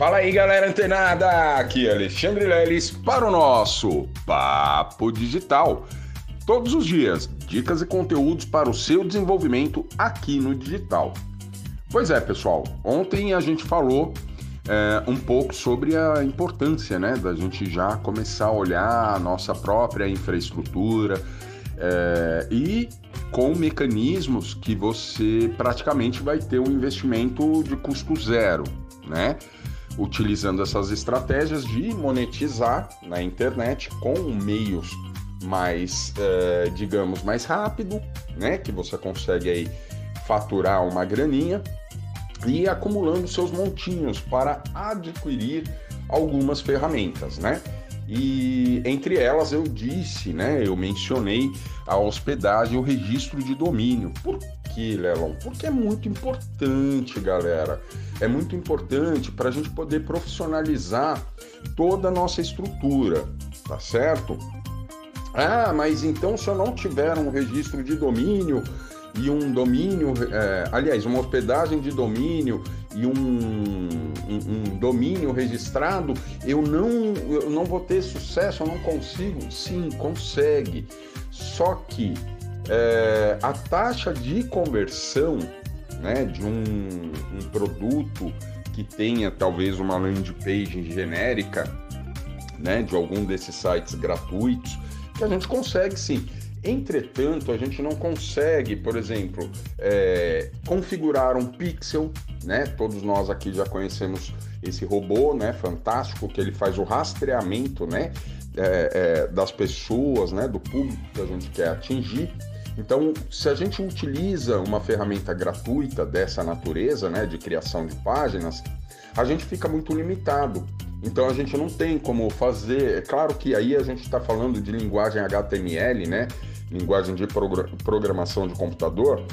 Fala aí, galera antenada! Aqui é Alexandre Leles para o nosso Papo Digital. Todos os dias, dicas e conteúdos para o seu desenvolvimento aqui no digital. Pois é, pessoal, ontem a gente falou é, um pouco sobre a importância né, da gente já começar a olhar a nossa própria infraestrutura é, e com mecanismos que você praticamente vai ter um investimento de custo zero, né? Utilizando essas estratégias de monetizar na internet com meios mais, uh, digamos, mais rápido, né? Que você consegue aí faturar uma graninha e acumulando seus montinhos para adquirir algumas ferramentas, né? E entre elas eu disse, né? Eu mencionei a hospedagem e o registro de domínio. Por que, Lelon? Porque é muito importante, galera. É muito importante para a gente poder profissionalizar toda a nossa estrutura, tá certo? Ah, mas então se eu não tiver um registro de domínio e um domínio, é, aliás, uma hospedagem de domínio e um, um, um, domínio registrado, eu não, eu não vou ter sucesso, eu não consigo? Sim, consegue. Só que é, a taxa de conversão né, de um, um produto que tenha talvez uma landing page genérica, né, de algum desses sites gratuitos, que a gente consegue sim. Entretanto, a gente não consegue, por exemplo, é, configurar um pixel, né? Todos nós aqui já conhecemos esse robô, né? Fantástico que ele faz o rastreamento, né? É, é, das pessoas, né? Do público que a gente quer atingir. Então, se a gente utiliza uma ferramenta gratuita dessa natureza, né, de criação de páginas, a gente fica muito limitado. Então a gente não tem como fazer. É claro que aí a gente está falando de linguagem HTML, né? Linguagem de programação de computador,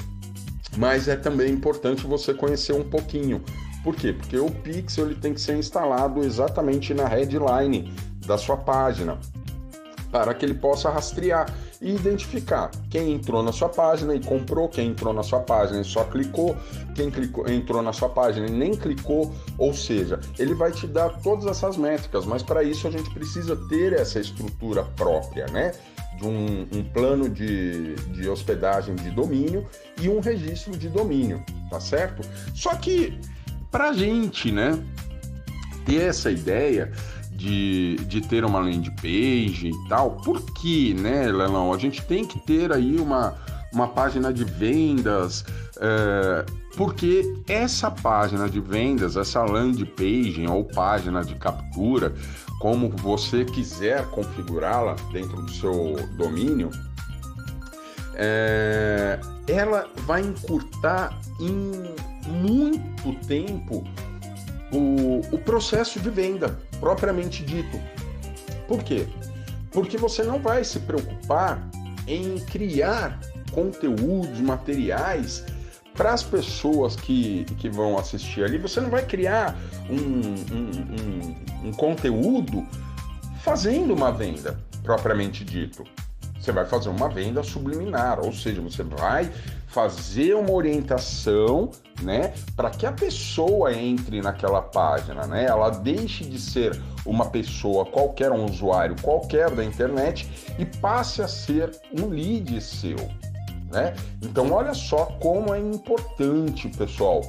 mas é também importante você conhecer um pouquinho. Por quê? Porque o Pixel ele tem que ser instalado exatamente na headline da sua página para que ele possa rastrear e identificar quem entrou na sua página e comprou, quem entrou na sua página e só clicou, quem clicou, entrou na sua página e nem clicou, ou seja, ele vai te dar todas essas métricas, mas para isso a gente precisa ter essa estrutura própria, né? De um, um plano de, de hospedagem de domínio e um registro de domínio, tá certo? Só que para gente, né, ter essa ideia, de, de ter uma landing page e tal. Por que, né, Lelão? A gente tem que ter aí uma, uma página de vendas, é, porque essa página de vendas, essa landing page ou página de captura, como você quiser configurá-la dentro do seu domínio, é, ela vai encurtar em muito tempo o, o processo de venda propriamente dito. Por quê? Porque você não vai se preocupar em criar conteúdos, materiais para as pessoas que, que vão assistir ali. Você não vai criar um, um, um, um conteúdo fazendo uma venda propriamente dito. Você vai fazer uma venda subliminar, ou seja, você vai fazer uma orientação, né, para que a pessoa entre naquela página, né? Ela deixe de ser uma pessoa qualquer, um usuário qualquer da internet e passe a ser um lead seu, né? Então, olha só como é importante, pessoal,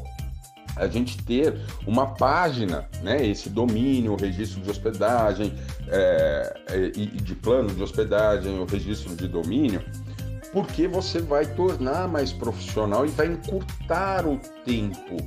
a gente ter uma página, né, esse domínio, o registro de hospedagem é, e de plano de hospedagem, o registro de domínio, porque você vai tornar mais profissional e vai encurtar o tempo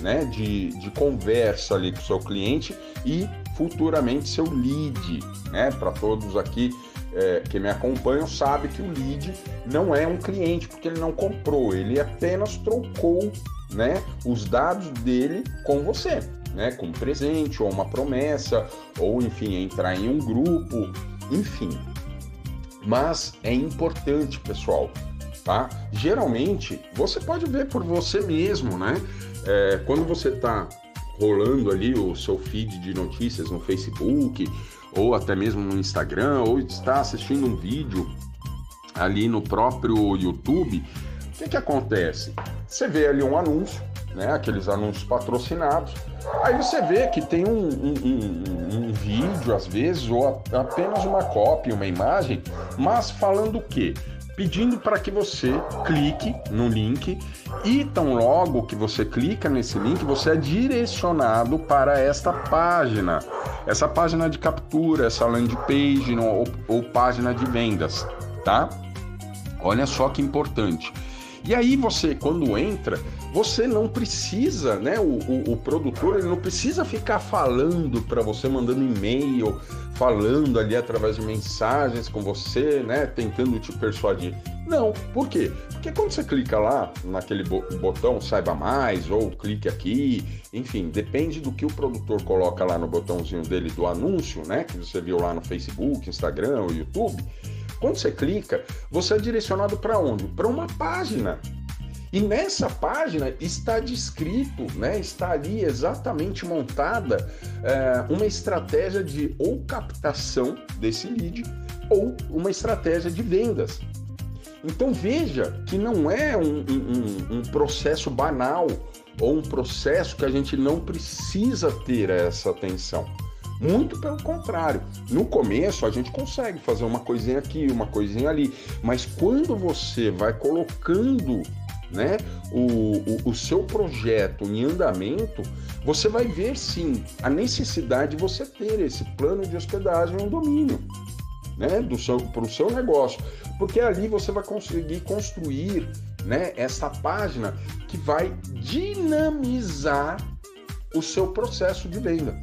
né, de, de conversa ali com o seu cliente e futuramente seu lead. Né? Para todos aqui é, que me acompanham, sabe que o lead não é um cliente, porque ele não comprou, ele apenas trocou né, os dados dele com você. Né, com presente ou uma promessa, ou enfim, entrar em um grupo, enfim, mas é importante, pessoal, tá? Geralmente, você pode ver por você mesmo, né? É, quando você está rolando ali o seu feed de notícias no Facebook, ou até mesmo no Instagram, ou está assistindo um vídeo ali no próprio YouTube, o que, que acontece? Você vê ali um anúncio, né? Aqueles anúncios patrocinados. Aí você vê que tem um, um, um, um vídeo, às vezes, ou apenas uma cópia, uma imagem, mas falando o quê? pedindo para que você clique no link e tão logo que você clica nesse link, você é direcionado para esta página, essa página de captura, essa landing page ou, ou página de vendas, tá? Olha só que importante. E aí você, quando entra, você não precisa, né? O, o, o produtor ele não precisa ficar falando para você, mandando e-mail, falando ali através de mensagens com você, né? Tentando te persuadir. Não, por quê? Porque quando você clica lá naquele botão saiba mais ou clique aqui, enfim, depende do que o produtor coloca lá no botãozinho dele do anúncio, né? Que você viu lá no Facebook, Instagram ou YouTube quando você clica, você é direcionado para onde? Para uma página. E nessa página está descrito, né, está ali exatamente montada é, uma estratégia de ou captação desse lead ou uma estratégia de vendas. Então veja que não é um, um, um processo banal ou um processo que a gente não precisa ter essa atenção. Muito pelo contrário. No começo a gente consegue fazer uma coisinha aqui, uma coisinha ali, mas quando você vai colocando né, o, o, o, seu projeto em andamento, você vai ver sim a necessidade de você ter esse plano de hospedagem um domínio né, do seu, para o seu negócio, porque ali você vai conseguir construir né, essa página que vai dinamizar o seu processo de venda.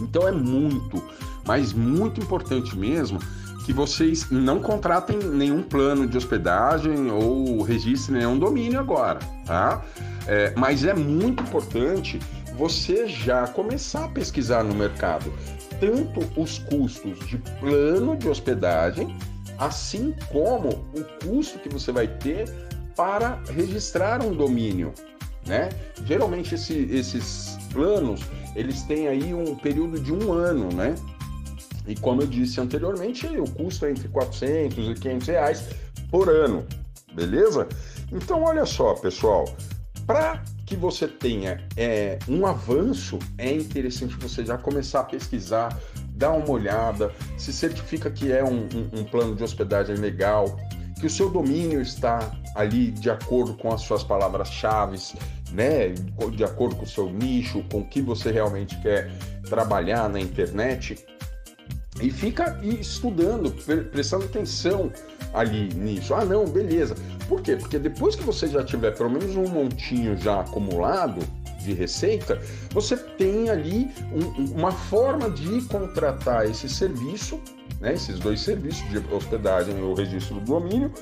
Então é muito, mas muito importante mesmo que vocês não contratem nenhum plano de hospedagem ou registrem nenhum domínio agora, tá? É, mas é muito importante você já começar a pesquisar no mercado tanto os custos de plano de hospedagem, assim como o custo que você vai ter para registrar um domínio, né? Geralmente esse, esses planos eles têm aí um período de um ano, né? E como eu disse anteriormente, o custo é entre 400 e 500 reais por ano, beleza? Então, olha só, pessoal, para que você tenha é, um avanço, é interessante você já começar a pesquisar, dar uma olhada, se certifica que é um, um, um plano de hospedagem legal, que o seu domínio está ali de acordo com as suas palavras-chave, né? De acordo com o seu nicho, com o que você realmente quer trabalhar na internet. E fica estudando, prestando atenção ali nisso. Ah, não, beleza. Por quê? Porque depois que você já tiver pelo menos um montinho já acumulado de receita, você tem ali um, uma forma de contratar esse serviço, né, esses dois serviços de hospedagem e o registro do domínio,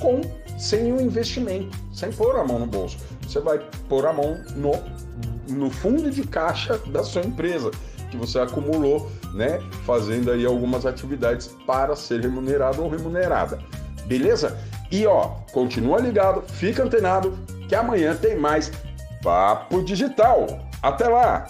com sem um investimento, sem pôr a mão no bolso. Você vai pôr a mão no, no fundo de caixa da sua empresa que você acumulou, né, fazendo aí algumas atividades para ser remunerado ou remunerada. Beleza? E ó, continua ligado, fica antenado que amanhã tem mais Papo Digital. Até lá!